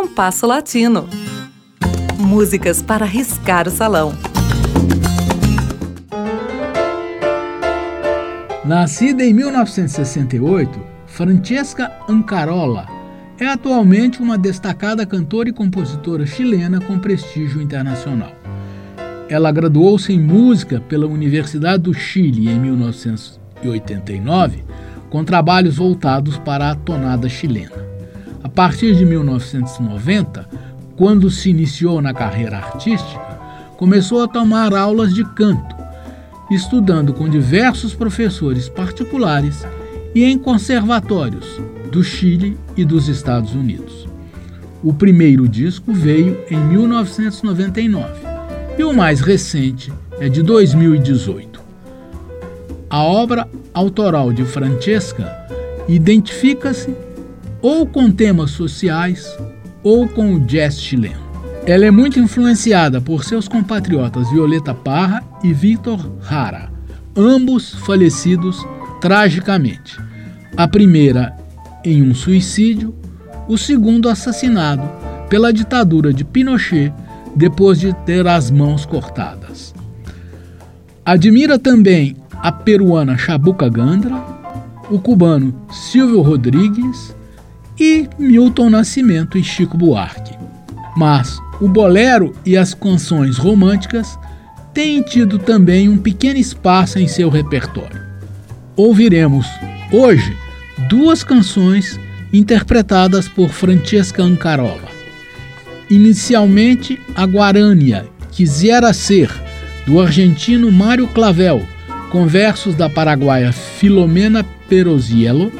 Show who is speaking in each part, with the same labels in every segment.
Speaker 1: Compasso Latino. Músicas para riscar o salão.
Speaker 2: Nascida em 1968, Francesca Ancarola é atualmente uma destacada cantora e compositora chilena com prestígio internacional. Ela graduou-se em música pela Universidade do Chile em 1989, com trabalhos voltados para a tonada chilena. A partir de 1990, quando se iniciou na carreira artística, começou a tomar aulas de canto estudando com diversos professores particulares e em conservatórios do Chile e dos Estados Unidos. O primeiro disco veio em 1999 e o mais recente é de 2018. A obra autoral de Francesca identifica-se ou com temas sociais ou com o jazz chileno. Ela é muito influenciada por seus compatriotas Violeta Parra e Victor Hara, ambos falecidos tragicamente. A primeira em um suicídio, o segundo assassinado pela ditadura de Pinochet depois de ter as mãos cortadas. Admira também a peruana Chabuca Gandra, o cubano Silvio Rodrigues e Milton Nascimento e Chico Buarque. Mas o bolero e as canções românticas têm tido também um pequeno espaço em seu repertório. Ouviremos hoje duas canções interpretadas por Francesca Ancarola. Inicialmente, a Guarânia, Quisera Ser, do argentino Mário Clavel, com versos da paraguaia Filomena Peroziello,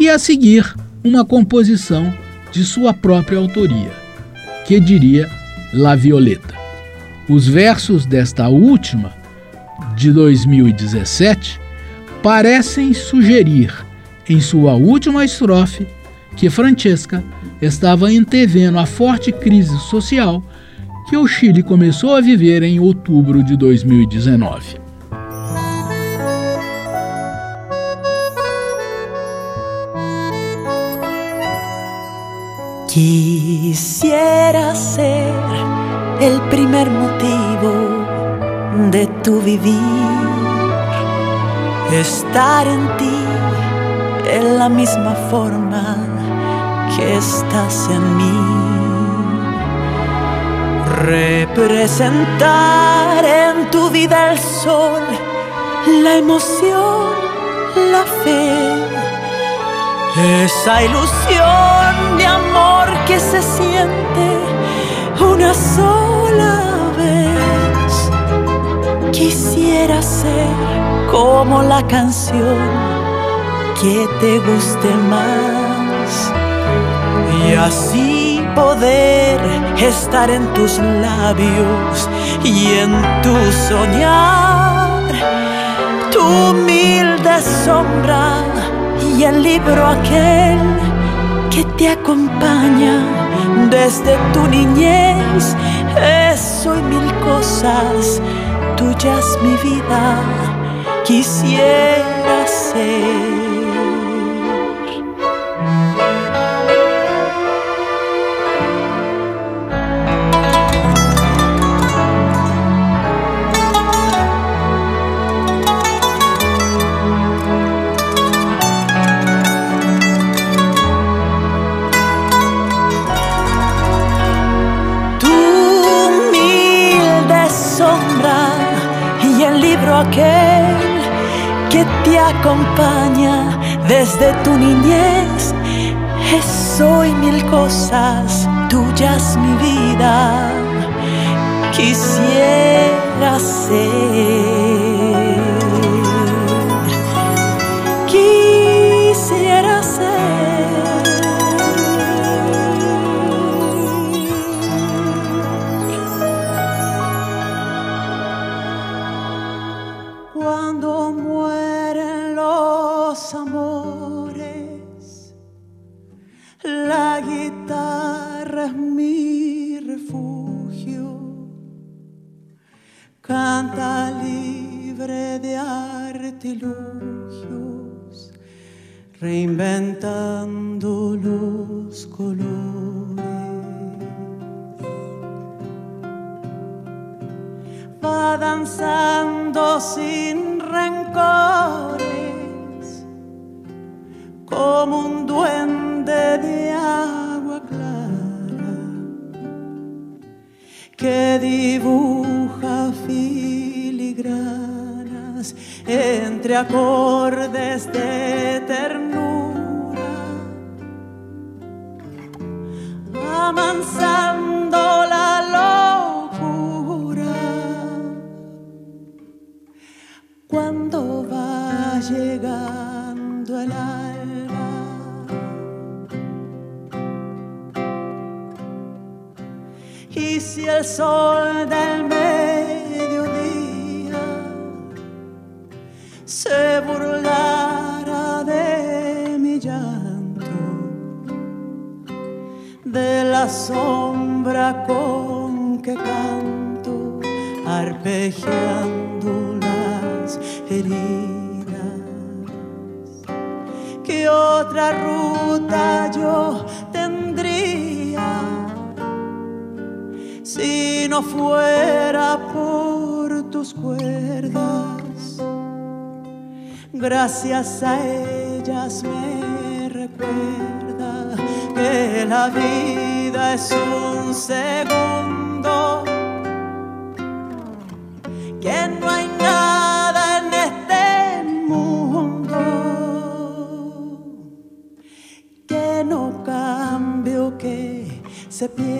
Speaker 2: e a seguir, uma composição de sua própria autoria que diria La Violeta. Os versos desta última, de 2017, parecem sugerir, em sua última estrofe, que Francesca estava antevendo a forte crise social que o Chile começou a viver em outubro de 2019.
Speaker 3: Quisiera ser el primer motivo de tu vivir, estar en ti en la misma forma que estás en mí, representar en tu vida el sol, la emoción, la fe esa ilusión de amor que se siente una sola vez. Quisiera ser como la canción que te guste más y así poder estar en tus labios y en tu soñar, tu humilde sombra el libro aquel que te acompaña desde tu niñez. Eso y mil cosas tuyas, mi vida, quisiera ser. Aquel que te acompaña desde tu niñez. Soy mil cosas tuyas, mi vida. Quisiera ser. canta libre de artilugios, reinventando los colores. Va danzando sin rencor acordes de ternura, amansando la cuando va llegando el alba. Y si el sol del se burlara de mi llanto, de la sombra con que canto, arpegiando heridas. ¿Qué otra ruta yo tendría si no fuera por tus cuerdas? Gracias a ellas me recuerda que la vida es un segundo, que no hay nada en este mundo que no cambio, que se pierda.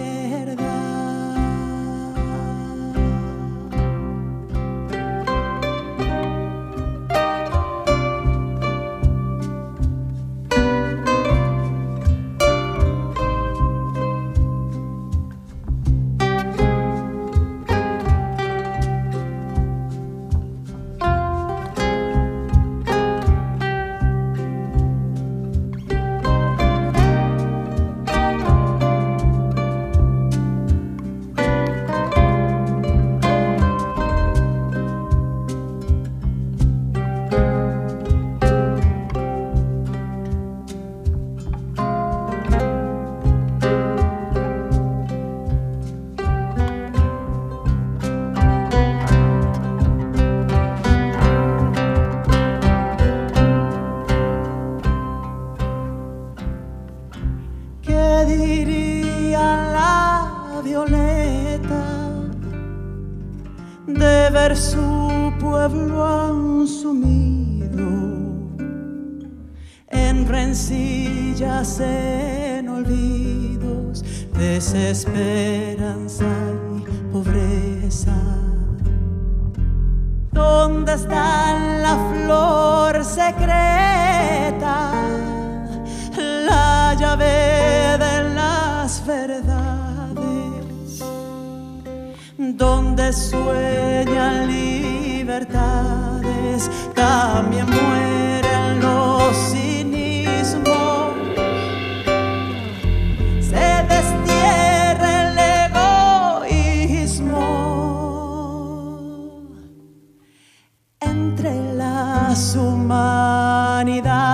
Speaker 3: Desesperanza y pobreza. ¿Dónde está la flor secreta, la llave de las verdades? Donde sueñan libertades, también mueren más humanidad.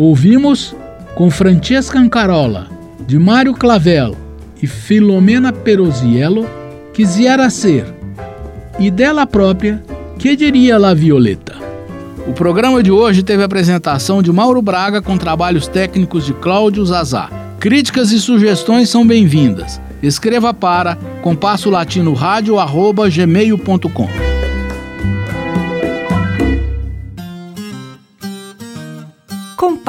Speaker 2: Ouvimos com Francesca Ancarola, de Mário Clavel e Filomena Perosiello, Quisiera Ser, e dela própria, Que Diria La Violeta. O programa de hoje teve a apresentação de Mauro Braga com trabalhos técnicos de Cláudio Zazá. Críticas e sugestões são bem-vindas. Escreva para compasso latino.